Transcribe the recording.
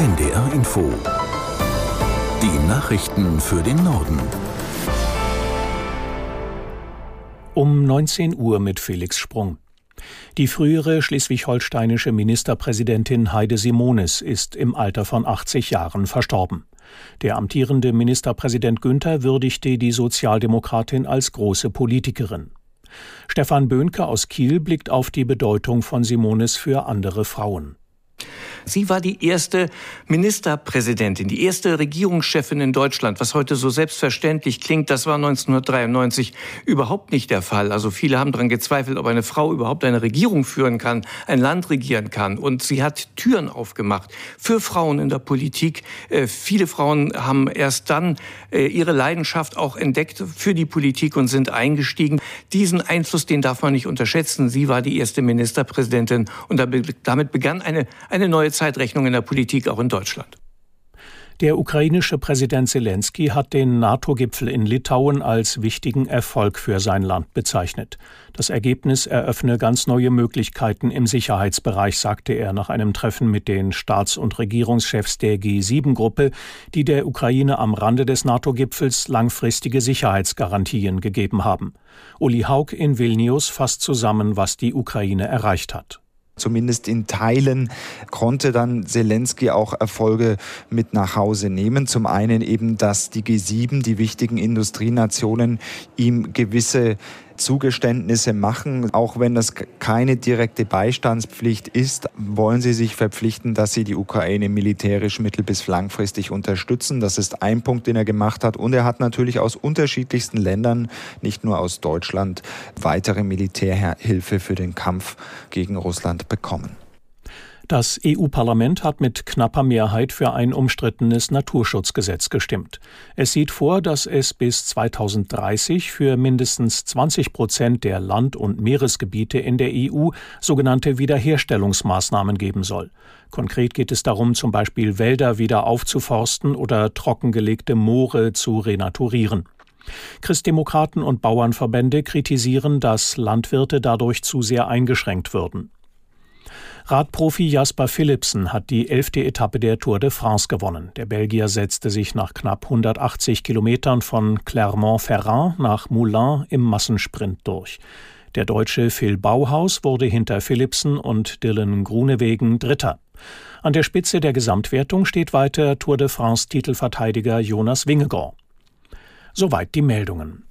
NDR Info. Die Nachrichten für den Norden. Um 19 Uhr mit Felix Sprung. Die frühere schleswig-holsteinische Ministerpräsidentin Heide Simonis ist im Alter von 80 Jahren verstorben. Der amtierende Ministerpräsident Günther würdigte die Sozialdemokratin als große Politikerin. Stefan Böhnke aus Kiel blickt auf die Bedeutung von Simonis für andere Frauen. Sie war die erste Ministerpräsidentin, die erste Regierungschefin in Deutschland, was heute so selbstverständlich klingt. Das war 1993 überhaupt nicht der Fall. Also viele haben daran gezweifelt, ob eine Frau überhaupt eine Regierung führen kann, ein Land regieren kann. Und sie hat Türen aufgemacht für Frauen in der Politik. Äh, viele Frauen haben erst dann äh, ihre Leidenschaft auch entdeckt für die Politik und sind eingestiegen. Diesen Einfluss, den darf man nicht unterschätzen. Sie war die erste Ministerpräsidentin und damit begann eine, eine neue Zeitrechnung in der Politik auch in Deutschland. Der ukrainische Präsident Zelensky hat den NATO-Gipfel in Litauen als wichtigen Erfolg für sein Land bezeichnet. Das Ergebnis eröffne ganz neue Möglichkeiten im Sicherheitsbereich, sagte er nach einem Treffen mit den Staats- und Regierungschefs der G7-Gruppe, die der Ukraine am Rande des NATO-Gipfels langfristige Sicherheitsgarantien gegeben haben. Uli Haug in Vilnius fasst zusammen, was die Ukraine erreicht hat zumindest in Teilen konnte dann Zelensky auch Erfolge mit nach Hause nehmen. Zum einen eben, dass die G7, die wichtigen Industrienationen, ihm gewisse Zugeständnisse machen. Auch wenn das keine direkte Beistandspflicht ist, wollen sie sich verpflichten, dass sie die Ukraine militärisch mittel- bis langfristig unterstützen. Das ist ein Punkt, den er gemacht hat. Und er hat natürlich aus unterschiedlichsten Ländern, nicht nur aus Deutschland, weitere Militärhilfe für den Kampf gegen Russland bekommen. Das EU-Parlament hat mit knapper Mehrheit für ein umstrittenes Naturschutzgesetz gestimmt. Es sieht vor, dass es bis 2030 für mindestens 20 Prozent der Land- und Meeresgebiete in der EU sogenannte Wiederherstellungsmaßnahmen geben soll. Konkret geht es darum, zum Beispiel Wälder wieder aufzuforsten oder trockengelegte Moore zu renaturieren. Christdemokraten und Bauernverbände kritisieren, dass Landwirte dadurch zu sehr eingeschränkt würden. Radprofi Jasper Philipsen hat die elfte Etappe der Tour de France gewonnen. Der Belgier setzte sich nach knapp 180 Kilometern von Clermont-Ferrand nach Moulins im Massensprint durch. Der Deutsche Phil Bauhaus wurde hinter Philipsen und Dylan Grunewegen Dritter. An der Spitze der Gesamtwertung steht weiter Tour de France Titelverteidiger Jonas Wingegaard. Soweit die Meldungen.